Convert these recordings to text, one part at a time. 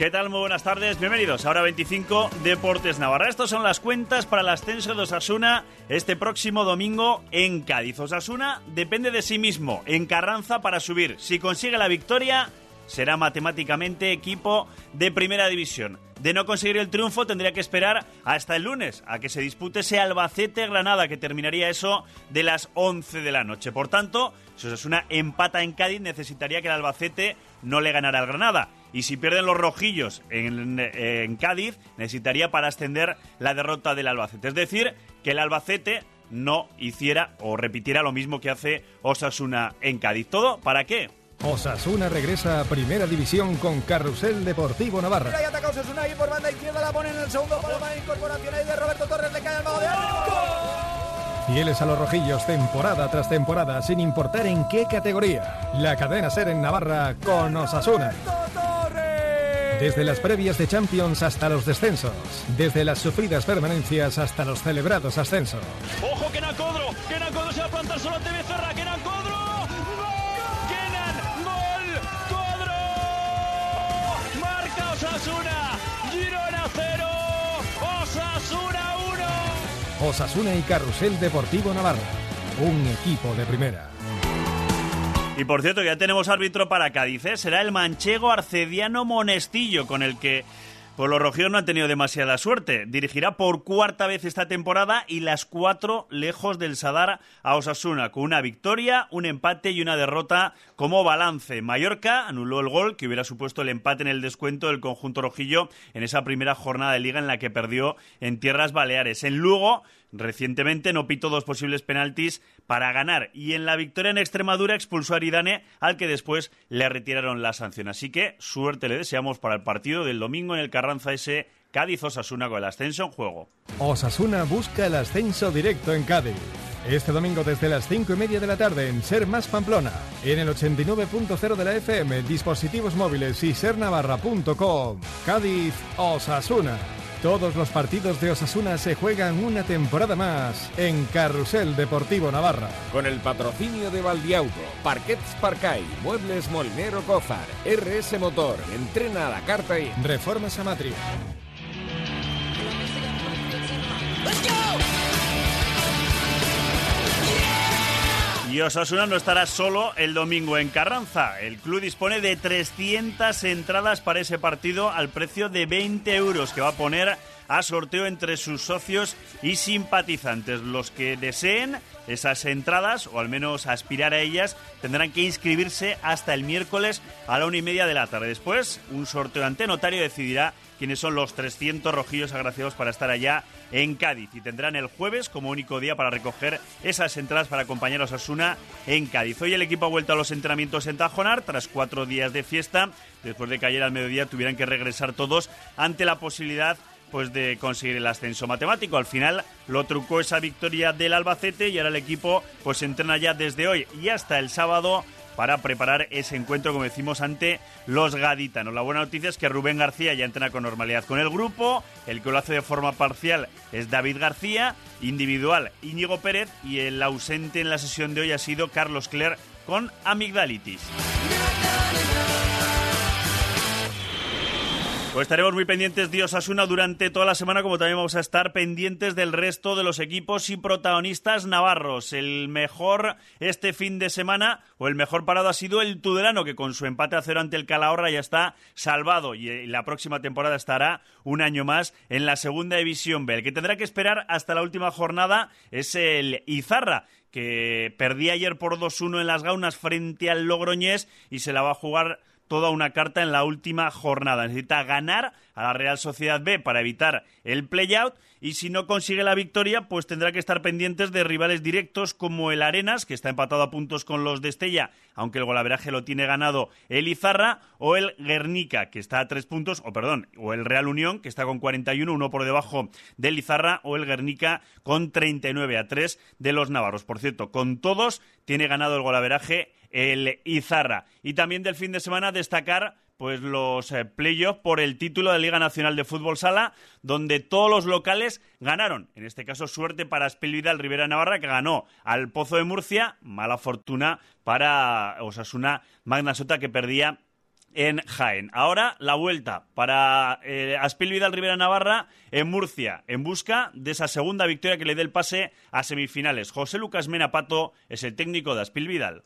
¿Qué tal? Muy buenas tardes, bienvenidos. Ahora 25 Deportes Navarra. Estas son las cuentas para el ascenso de Osasuna este próximo domingo en Cádiz. Osasuna depende de sí mismo, en Carranza para subir. Si consigue la victoria, será matemáticamente equipo de primera división. De no conseguir el triunfo tendría que esperar hasta el lunes a que se dispute ese Albacete-Granada que terminaría eso de las 11 de la noche. Por tanto, si Osasuna empata en Cádiz necesitaría que el Albacete no le ganara al Granada y si pierden los rojillos en, Cádiz, necesitaría para ascender la derrota del Albacete. Es decir, que el Albacete no hiciera o repitiera lo mismo que hace Osasuna en Cádiz. ¿Todo para qué? Osasuna regresa a Primera División con Carrusel Deportivo Navarra. Mira, ataca Osasuna y por banda izquierda la pone en el segundo palo para incorporación ahí de Roberto Torres, le cae al mago de Fieles a los rojillos temporada tras temporada, sin importar en qué categoría. La cadena ser en Navarra con Osasuna. Desde las previas de Champions hasta los descensos. Desde las sufridas permanencias hasta los celebrados ascensos. ¡Ojo, Kenan Codro! ¡Kenan Codro se va a plantar solo ante Becerra! ¡Kenan Codro! ¡Gol! ¡Kenan! ¡Gol! ¡Codro! ¡Marca Osasuna! ¡Girona 0! ¡Osasuna 1! Osasuna y Carrusel Deportivo Navarra. Un equipo de primera. Y por cierto, ya tenemos árbitro para Cádiz, ¿eh? será el manchego Arcediano Monestillo, con el que pues los rojillos no han tenido demasiada suerte. Dirigirá por cuarta vez esta temporada y las cuatro lejos del Sadar a Osasuna, con una victoria, un empate y una derrota como balance. Mallorca anuló el gol que hubiera supuesto el empate en el descuento del conjunto rojillo en esa primera jornada de liga en la que perdió en Tierras Baleares. En Lugo Recientemente no pitó dos posibles penaltis para ganar y en la victoria en Extremadura expulsó a Aridane al que después le retiraron la sanción. Así que suerte le deseamos para el partido del domingo en el Carranza S. Cádiz Osasuna con el ascenso en juego. Osasuna busca el ascenso directo en Cádiz. Este domingo desde las cinco y media de la tarde en Ser Más Pamplona, en el 89.0 de la FM, dispositivos móviles y sernavarra.com. Cádiz Osasuna. Todos los partidos de Osasuna se juegan una temporada más en Carrusel Deportivo Navarra. Con el patrocinio de Valdiauto, Parquets Parcay, Muebles Molinero Cozar, RS Motor, Entrena a la Carta y Reformas Amatria. Y Osasuna no estará solo el domingo en Carranza. El club dispone de 300 entradas para ese partido al precio de 20 euros que va a poner a sorteo entre sus socios y simpatizantes. Los que deseen esas entradas, o al menos aspirar a ellas, tendrán que inscribirse hasta el miércoles a la una y media de la tarde. Después, un sorteo ante notario decidirá quiénes son los 300 rojillos agraciados para estar allá en Cádiz. Y tendrán el jueves como único día para recoger esas entradas para acompañar a Osasuna en Cádiz. Hoy el equipo ha vuelto a los entrenamientos en Tajonar tras cuatro días de fiesta, después de que ayer al mediodía tuvieran que regresar todos ante la posibilidad pues de conseguir el ascenso matemático. Al final lo trucó esa victoria del Albacete y ahora el equipo pues entrena ya desde hoy y hasta el sábado para preparar ese encuentro, como decimos, ante los gaditanos. La buena noticia es que Rubén García ya entrena con normalidad con el grupo, el que lo hace de forma parcial es David García, individual Íñigo Pérez y el ausente en la sesión de hoy ha sido Carlos Cler con amigdalitis. Pues estaremos muy pendientes de Osasuna durante toda la semana, como también vamos a estar pendientes del resto de los equipos y protagonistas navarros. El mejor este fin de semana, o el mejor parado ha sido el Tudelano, que con su empate a cero ante el Calahorra ya está salvado y la próxima temporada estará un año más en la segunda división B. El que tendrá que esperar hasta la última jornada es el Izarra que perdía ayer por 2-1 en las gaunas frente al Logroñés y se la va a jugar toda una carta en la última jornada. Necesita ganar a la Real Sociedad B para evitar el play-out y si no consigue la victoria, pues tendrá que estar pendientes de rivales directos como el Arenas, que está empatado a puntos con los de Estella, aunque el golaveraje lo tiene ganado el Izarra, o el Guernica, que está a tres puntos, o perdón, o el Real Unión, que está con 41, uno por debajo del Izarra, o el Guernica con 39 a 3 de los Navarros. Por cierto, con todos tiene ganado el golaveraje el Izarra. Y también del fin de semana destacar pues los eh, playoffs por el título de Liga Nacional de Fútbol Sala, donde todos los locales ganaron. En este caso, suerte para el Rivera Navarra, que ganó al Pozo de Murcia. Mala fortuna para Osasuna Magna Sota, que perdía en Jaén. Ahora la vuelta para eh, Aspil Vidal Rivera Navarra en Murcia, en busca de esa segunda victoria que le dé el pase a semifinales. José Lucas Menapato es el técnico de Aspil Vidal.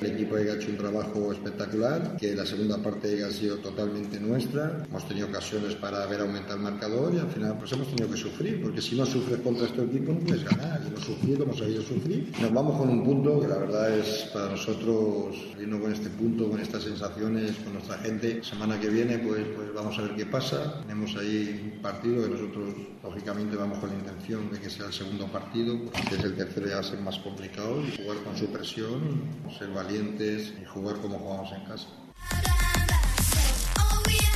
El equipo ha hecho un trabajo espectacular, que la segunda parte ha sido totalmente nuestra. Hemos tenido ocasiones para ver aumentar el marcador y al final pues hemos tenido que sufrir, porque si no sufres contra este equipo no puedes ganar. Y hemos sufrido, hemos sabido sufrir. Nos vamos con un punto que la verdad es para nosotros, vino con este punto, con estas sensaciones, con nuestra gente. Semana que viene pues, pues vamos a ver qué pasa. Tenemos ahí un partido que nosotros lógicamente vamos con la intención de que sea el segundo partido, que es el tercero ya va a ser más complicado y jugar con su presión, ser valiente y jugar como jugamos en casa.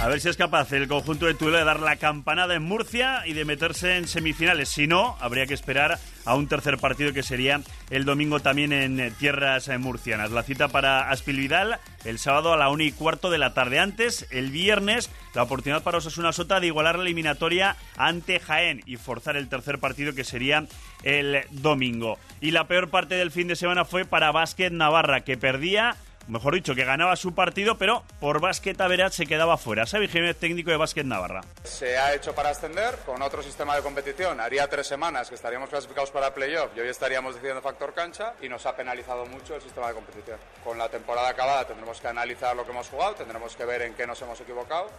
A ver si es capaz el conjunto de Tudela de dar la campanada en Murcia y de meterse en semifinales. Si no, habría que esperar a un tercer partido que sería el domingo también en tierras murcianas. La cita para Aspilvidal el sábado a la una y cuarto de la tarde. Antes, el viernes, la oportunidad para Osasuna Sota de igualar la eliminatoria ante Jaén y forzar el tercer partido que sería el domingo. Y la peor parte del fin de semana fue para Básquet Navarra, que perdía mejor dicho, que ganaba su partido, pero por Básquet Averat se quedaba fuera. Xavi Jiménez, técnico de Básquet Navarra. Se ha hecho para ascender con otro sistema de competición. Haría tres semanas que estaríamos clasificados para playoff y hoy estaríamos decidiendo factor cancha y nos ha penalizado mucho el sistema de competición. Con la temporada acabada tendremos que analizar lo que hemos jugado, tendremos que ver en qué nos hemos equivocado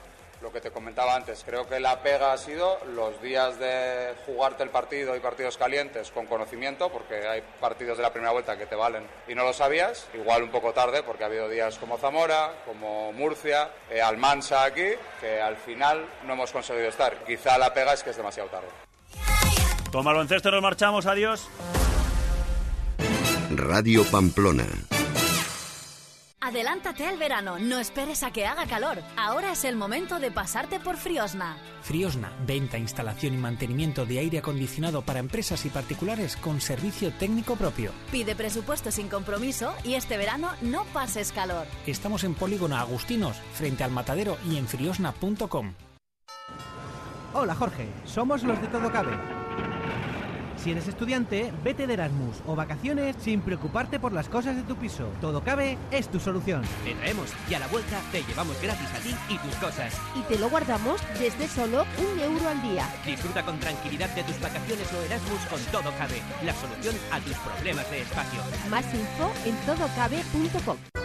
lo que te comentaba antes, creo que la pega ha sido los días de jugarte el partido y partidos calientes con conocimiento, porque hay partidos de la primera vuelta que te valen y no lo sabías, igual un poco tarde, porque ha habido días como Zamora, como Murcia, eh, Almansa aquí, que al final no hemos conseguido estar. Quizá la pega es que es demasiado tarde. Toma el baloncesto, nos marchamos, adiós. Radio Pamplona Adelántate al verano, no esperes a que haga calor. Ahora es el momento de pasarte por Friosna. Friosna, venta, instalación y mantenimiento de aire acondicionado para empresas y particulares con servicio técnico propio. Pide presupuesto sin compromiso y este verano no pases calor. Estamos en Polígono Agustinos, frente al matadero y en friosna.com. Hola Jorge, somos los de Todo Cabe. Si eres estudiante, vete de Erasmus o vacaciones sin preocuparte por las cosas de tu piso. Todo cabe es tu solución. Te traemos y a la vuelta te llevamos gratis a ti y tus cosas. Y te lo guardamos desde solo un euro al día. Disfruta con tranquilidad de tus vacaciones o Erasmus con Todo Cabe, la solución a tus problemas de espacio. Más info en todocabe.com.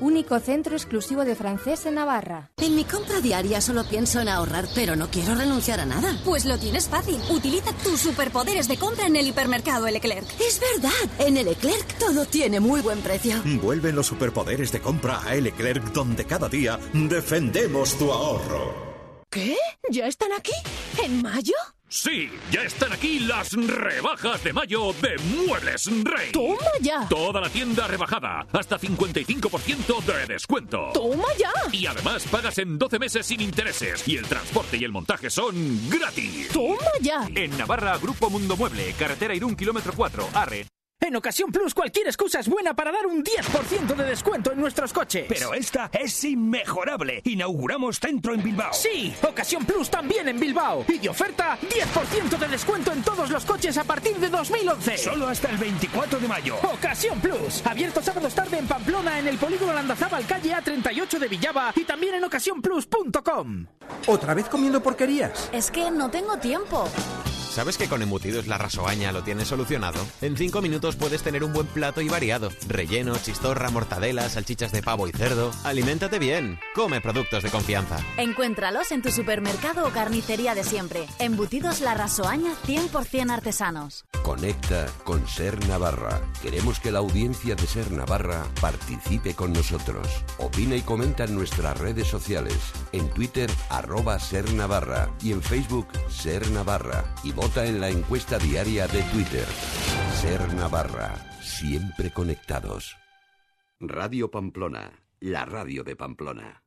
único centro exclusivo de francés en Navarra. En mi compra diaria solo pienso en ahorrar, pero no quiero renunciar a nada. Pues lo tienes fácil. Utiliza tus superpoderes de compra en el hipermercado Leclerc. Es verdad, en el Leclerc todo tiene muy buen precio. Vuelven los superpoderes de compra a Leclerc, donde cada día defendemos tu ahorro. ¿Qué? ¿Ya están aquí? ¿En mayo? Sí, ya están aquí las rebajas de mayo de Muebles Rey. ¡Toma ya! Toda la tienda rebajada, hasta 55% de descuento. ¡Toma ya! Y además pagas en 12 meses sin intereses y el transporte y el montaje son gratis. ¡Toma ya! En Navarra, Grupo Mundo Mueble, carretera Irún, kilómetro 4, Arre. En Ocasión Plus cualquier excusa es buena para dar un 10% de descuento en nuestros coches. Pero esta es inmejorable. Inauguramos centro en Bilbao. Sí, Ocasión Plus también en Bilbao. Y de oferta, 10% de descuento en todos los coches a partir de 2011. Solo hasta el 24 de mayo. Ocasión Plus. Abierto sábados tarde en Pamplona en el polígono Landazábal calle A38 de Villaba y también en ocasiónplus.com. ¿Otra vez comiendo porquerías? Es que no tengo tiempo. ¿Sabes que con embutidos la rasoaña lo tienes solucionado? En 5 minutos puedes tener un buen plato y variado. Relleno, chistorra, mortadela, salchichas de pavo y cerdo. Aliméntate bien. Come productos de confianza. Encuéntralos en tu supermercado o carnicería de siempre. Embutidos la rasoaña 100% artesanos. Conecta con Ser Navarra. Queremos que la audiencia de Ser Navarra participe con nosotros. Opina y comenta en nuestras redes sociales. En Twitter, arroba Ser Navarra. Y en Facebook, Ser Navarra. Y vota en la encuesta diaria de Twitter. Ser Navarra, siempre conectados. Radio Pamplona, la radio de Pamplona.